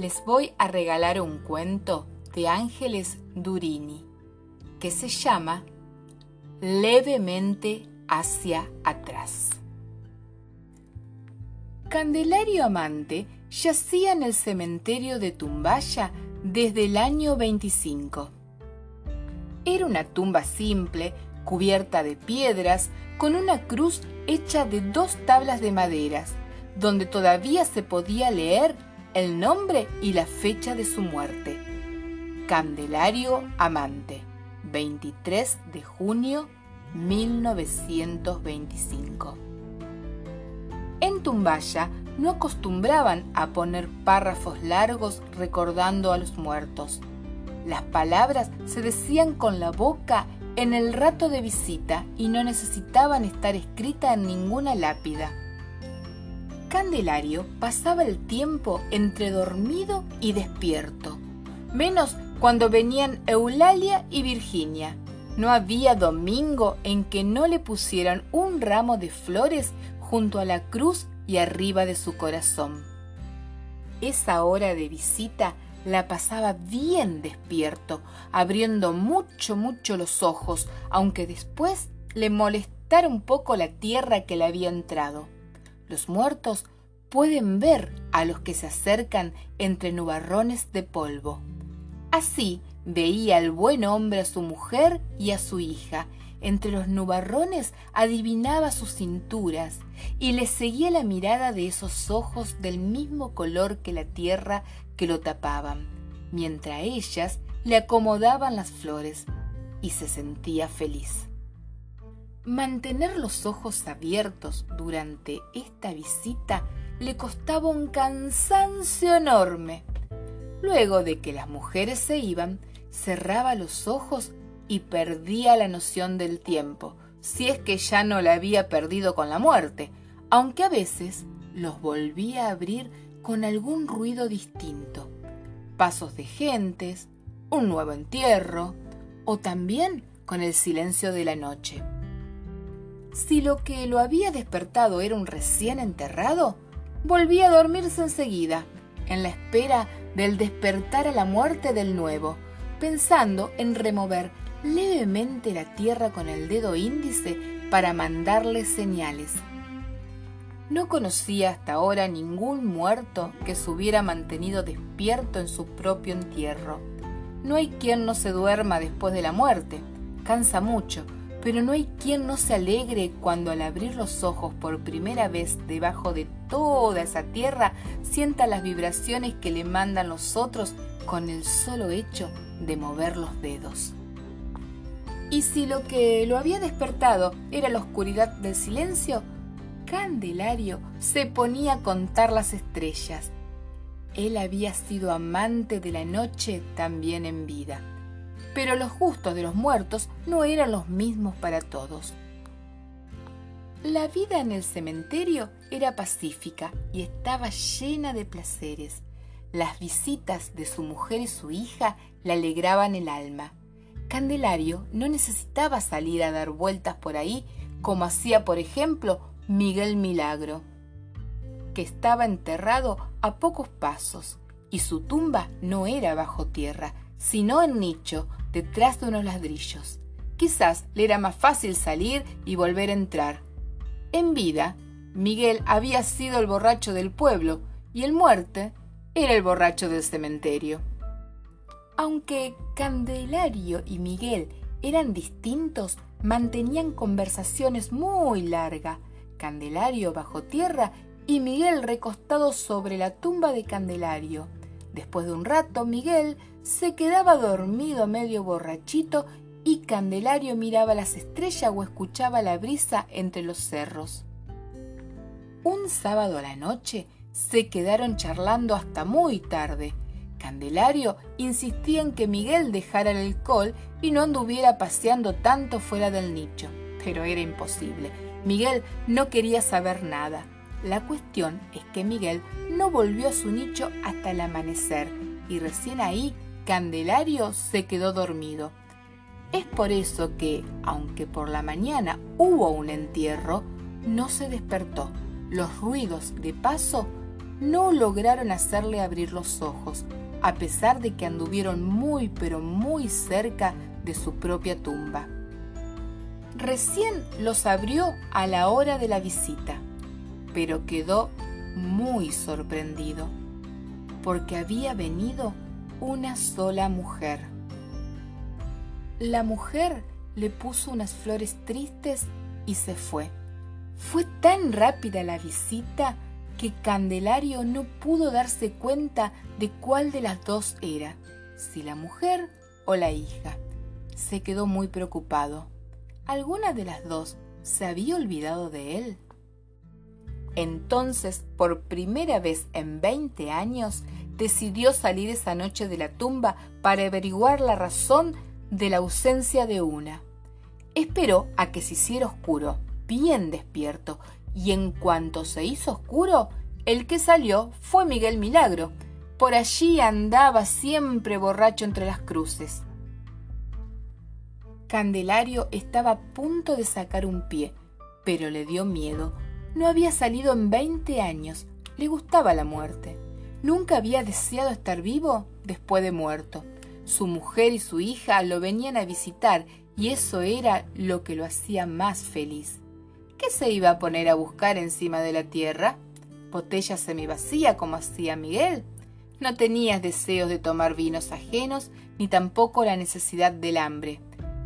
les voy a regalar un cuento de Ángeles Durini que se llama Levemente hacia atrás. Candelario Amante yacía en el cementerio de Tumbaya desde el año 25. Era una tumba simple, cubierta de piedras, con una cruz hecha de dos tablas de maderas, donde todavía se podía leer el nombre y la fecha de su muerte. Candelario Amante, 23 de junio 1925. En Tumbaya no acostumbraban a poner párrafos largos recordando a los muertos. Las palabras se decían con la boca en el rato de visita y no necesitaban estar escritas en ninguna lápida. Candelario pasaba el tiempo entre dormido y despierto, menos cuando venían Eulalia y Virginia. No había domingo en que no le pusieran un ramo de flores junto a la cruz y arriba de su corazón. Esa hora de visita la pasaba bien despierto, abriendo mucho, mucho los ojos, aunque después le molestara un poco la tierra que le había entrado. Los muertos pueden ver a los que se acercan entre nubarrones de polvo. Así veía el buen hombre a su mujer y a su hija. Entre los nubarrones adivinaba sus cinturas y le seguía la mirada de esos ojos del mismo color que la tierra que lo tapaban, mientras ellas le acomodaban las flores y se sentía feliz. Mantener los ojos abiertos durante esta visita le costaba un cansancio enorme. Luego de que las mujeres se iban, cerraba los ojos y perdía la noción del tiempo, si es que ya no la había perdido con la muerte, aunque a veces los volvía a abrir con algún ruido distinto, pasos de gentes, un nuevo entierro, o también con el silencio de la noche. Si lo que lo había despertado era un recién enterrado, volvía a dormirse enseguida, en la espera del despertar a la muerte del nuevo, pensando en remover levemente la tierra con el dedo índice para mandarle señales. No conocía hasta ahora ningún muerto que se hubiera mantenido despierto en su propio entierro. No hay quien no se duerma después de la muerte. Cansa mucho, pero no hay quien no se alegre cuando al abrir los ojos por primera vez debajo de toda esa tierra sienta las vibraciones que le mandan los otros con el solo hecho de mover los dedos. Y si lo que lo había despertado era la oscuridad del silencio, Candelario se ponía a contar las estrellas. Él había sido amante de la noche también en vida pero los gustos de los muertos no eran los mismos para todos. La vida en el cementerio era pacífica y estaba llena de placeres. Las visitas de su mujer y su hija le alegraban el alma. Candelario no necesitaba salir a dar vueltas por ahí como hacía, por ejemplo, Miguel Milagro, que estaba enterrado a pocos pasos y su tumba no era bajo tierra, sino en nicho, detrás de unos ladrillos. Quizás le era más fácil salir y volver a entrar. En vida, Miguel había sido el borracho del pueblo y el muerte era el borracho del cementerio. Aunque Candelario y Miguel eran distintos, mantenían conversaciones muy largas. Candelario bajo tierra y Miguel recostado sobre la tumba de Candelario. Después de un rato, Miguel se quedaba dormido medio borrachito y Candelario miraba las estrellas o escuchaba la brisa entre los cerros. Un sábado a la noche se quedaron charlando hasta muy tarde. Candelario insistía en que Miguel dejara el alcohol y no anduviera paseando tanto fuera del nicho, pero era imposible. Miguel no quería saber nada. La cuestión es que Miguel no volvió a su nicho hasta el amanecer y recién ahí Candelario se quedó dormido. Es por eso que, aunque por la mañana hubo un entierro, no se despertó. Los ruidos de paso no lograron hacerle abrir los ojos, a pesar de que anduvieron muy pero muy cerca de su propia tumba. Recién los abrió a la hora de la visita, pero quedó muy sorprendido, porque había venido una sola mujer. La mujer le puso unas flores tristes y se fue. Fue tan rápida la visita que Candelario no pudo darse cuenta de cuál de las dos era, si la mujer o la hija. Se quedó muy preocupado. ¿Alguna de las dos se había olvidado de él? Entonces, por primera vez en 20 años, decidió salir esa noche de la tumba para averiguar la razón de la ausencia de una. Esperó a que se hiciera oscuro, bien despierto, y en cuanto se hizo oscuro, el que salió fue Miguel Milagro. Por allí andaba siempre borracho entre las cruces. Candelario estaba a punto de sacar un pie, pero le dio miedo. No había salido en veinte años. Le gustaba la muerte. Nunca había deseado estar vivo después de muerto. Su mujer y su hija lo venían a visitar y eso era lo que lo hacía más feliz. ¿Qué se iba a poner a buscar encima de la tierra? ¿Botella semivacía como hacía Miguel? No tenías deseos de tomar vinos ajenos ni tampoco la necesidad del hambre.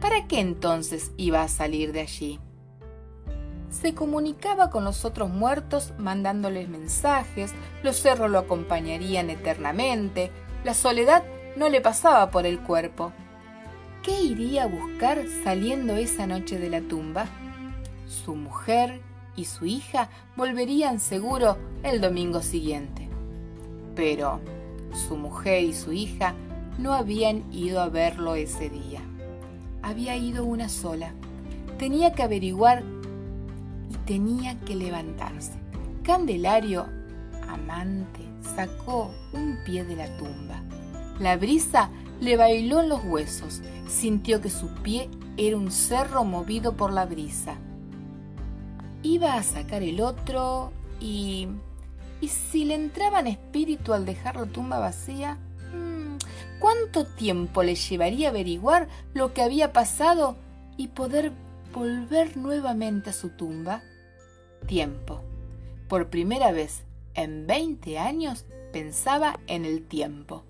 ¿Para qué entonces iba a salir de allí? Se comunicaba con los otros muertos mandándoles mensajes, los cerros lo acompañarían eternamente, la soledad no le pasaba por el cuerpo. ¿Qué iría a buscar saliendo esa noche de la tumba? su mujer y su hija volverían seguro el domingo siguiente. Pero su mujer y su hija no habían ido a verlo ese día. Había ido una sola. Tenía que averiguar tenía que levantarse. Candelario, amante, sacó un pie de la tumba. La brisa le bailó en los huesos. Sintió que su pie era un cerro movido por la brisa iba a sacar el otro y... ¿Y si le entraba en espíritu al dejar la tumba vacía? Mm, ¿Cuánto tiempo le llevaría averiguar lo que había pasado y poder volver nuevamente a su tumba? Tiempo. Por primera vez en 20 años pensaba en el tiempo.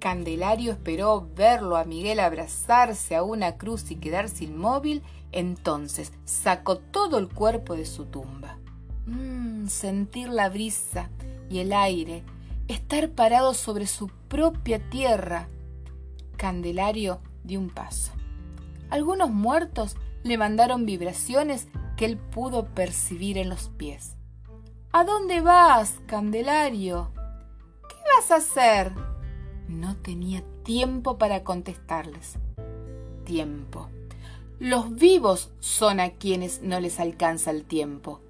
Candelario esperó verlo a Miguel abrazarse a una cruz y quedarse inmóvil entonces sacó todo el cuerpo de su tumba. Mm, sentir la brisa y el aire, estar parado sobre su propia tierra. Candelario dio un paso. Algunos muertos le mandaron vibraciones que él pudo percibir en los pies. ¿A dónde vas, Candelario? ¿Qué vas a hacer? No tenía tiempo para contestarles. Tiempo. Los vivos son a quienes no les alcanza el tiempo.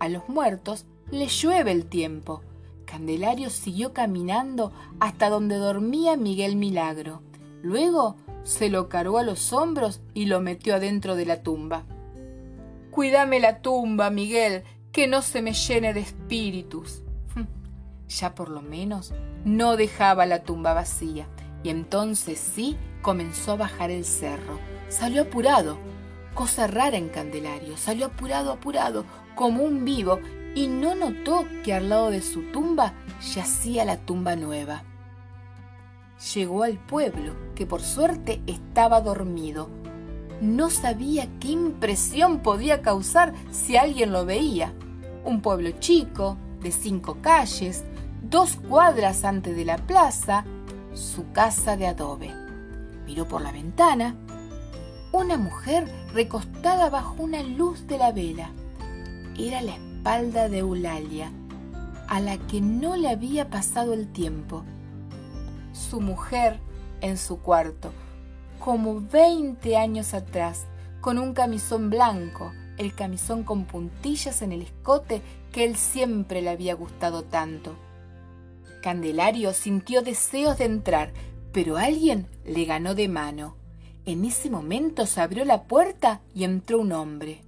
A los muertos les llueve el tiempo. Candelario siguió caminando hasta donde dormía Miguel Milagro. Luego se lo cargó a los hombros y lo metió adentro de la tumba. Cuídame la tumba, Miguel, que no se me llene de espíritus. Ya por lo menos no dejaba la tumba vacía, y entonces sí comenzó a bajar el cerro Salió apurado, cosa rara en Candelario, salió apurado, apurado, como un vivo, y no notó que al lado de su tumba yacía la tumba nueva. Llegó al pueblo, que por suerte estaba dormido. No sabía qué impresión podía causar si alguien lo veía. Un pueblo chico, de cinco calles, dos cuadras antes de la plaza, su casa de adobe. Miró por la ventana una mujer recostada bajo una luz de la vela. Era la espalda de Eulalia, a la que no le había pasado el tiempo. Su mujer en su cuarto, como veinte años atrás, con un camisón blanco, el camisón con puntillas en el escote que él siempre le había gustado tanto. Candelario sintió deseos de entrar, pero alguien le ganó de mano. En ese momento se abrió la puerta y entró un hombre.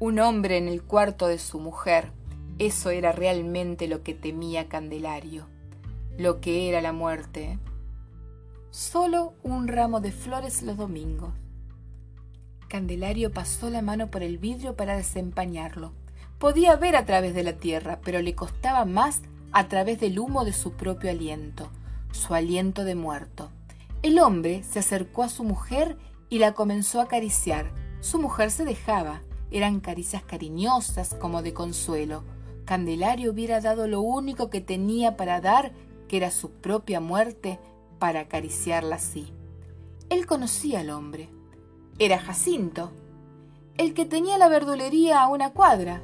Un hombre en el cuarto de su mujer. Eso era realmente lo que temía Candelario, lo que era la muerte. Solo un ramo de flores los domingos. Candelario pasó la mano por el vidrio para desempañarlo. Podía ver a través de la tierra, pero le costaba más a través del humo de su propio aliento, su aliento de muerto. El hombre se acercó a su mujer y la comenzó a acariciar. Su mujer se dejaba. Eran caricias cariñosas como de consuelo. Candelario hubiera dado lo único que tenía para dar, que era su propia muerte, para acariciarla así. Él conocía al hombre. Era Jacinto, el que tenía la verdulería a una cuadra.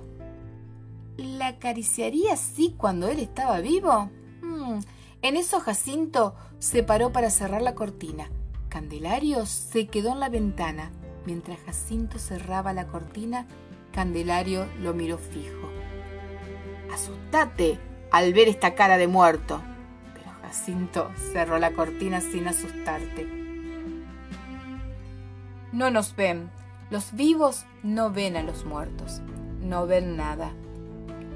¿La acariciaría así cuando él estaba vivo? Hmm, en eso Jacinto se paró para cerrar la cortina. Candelario se quedó en la ventana. Mientras Jacinto cerraba la cortina, Candelario lo miró fijo. Asustate al ver esta cara de muerto. Jacinto cerró la cortina sin asustarte. No nos ven. Los vivos no ven a los muertos. No ven nada.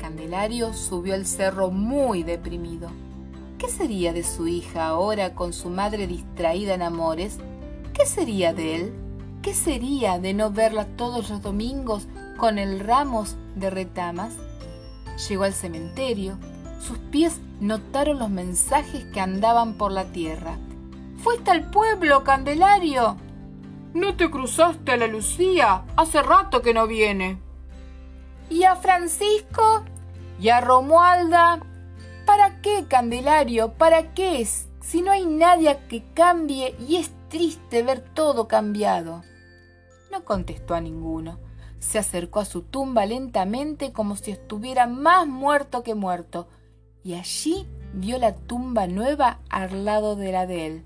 Candelario subió al cerro muy deprimido. ¿Qué sería de su hija ahora con su madre distraída en amores? ¿Qué sería de él? ¿Qué sería de no verla todos los domingos con el ramos de retamas? Llegó al cementerio. Sus pies notaron los mensajes que andaban por la tierra. ¿Fuiste al pueblo, Candelario? No te cruzaste a la Lucía. Hace rato que no viene. ¿Y a Francisco? y a Romualda. ¿Para qué, Candelario? ¿Para qué? Si no hay nadie que cambie y es triste ver todo cambiado. No contestó a ninguno. Se acercó a su tumba lentamente como si estuviera más muerto que muerto, y allí vio la tumba nueva al lado de la de él.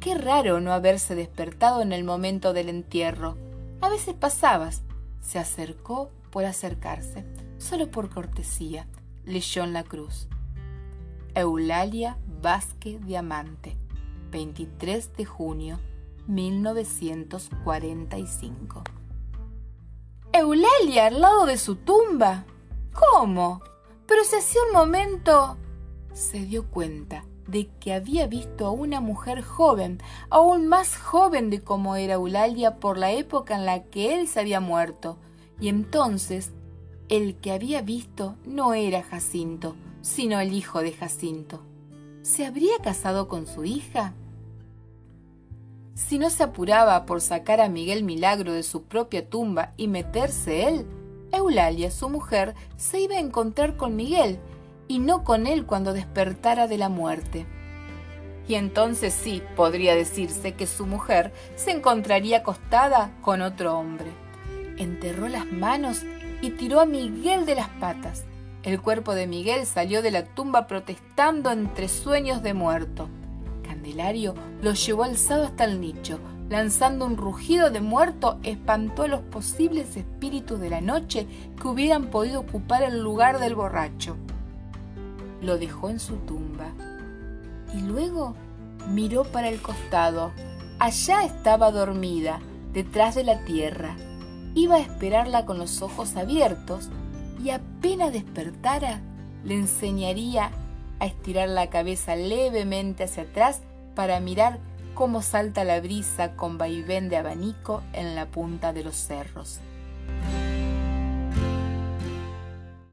Qué raro no haberse despertado en el momento del entierro. A veces pasabas. Se acercó por acercarse solo por cortesía, leyó en la cruz. Eulalia Vázquez Diamante, 23 de junio 1945. Eulalia al lado de su tumba. ¿Cómo? Pero si hacía un momento se dio cuenta de que había visto a una mujer joven, aún más joven de como era Eulalia por la época en la que él se había muerto, y entonces el que había visto no era Jacinto, sino el hijo de Jacinto. ¿Se habría casado con su hija? Si no se apuraba por sacar a Miguel Milagro de su propia tumba y meterse él, Eulalia, su mujer, se iba a encontrar con Miguel y no con él cuando despertara de la muerte. Y entonces sí podría decirse que su mujer se encontraría acostada con otro hombre. Enterró las manos y tiró a Miguel de las patas. El cuerpo de Miguel salió de la tumba protestando entre sueños de muerto. Candelario lo llevó alzado hasta el nicho. Lanzando un rugido de muerto, espantó a los posibles espíritus de la noche que hubieran podido ocupar el lugar del borracho. Lo dejó en su tumba y luego miró para el costado. Allá estaba dormida, detrás de la tierra iba a esperarla con los ojos abiertos y apenas despertara le enseñaría a estirar la cabeza levemente hacia atrás para mirar cómo salta la brisa con vaivén de abanico en la punta de los cerros.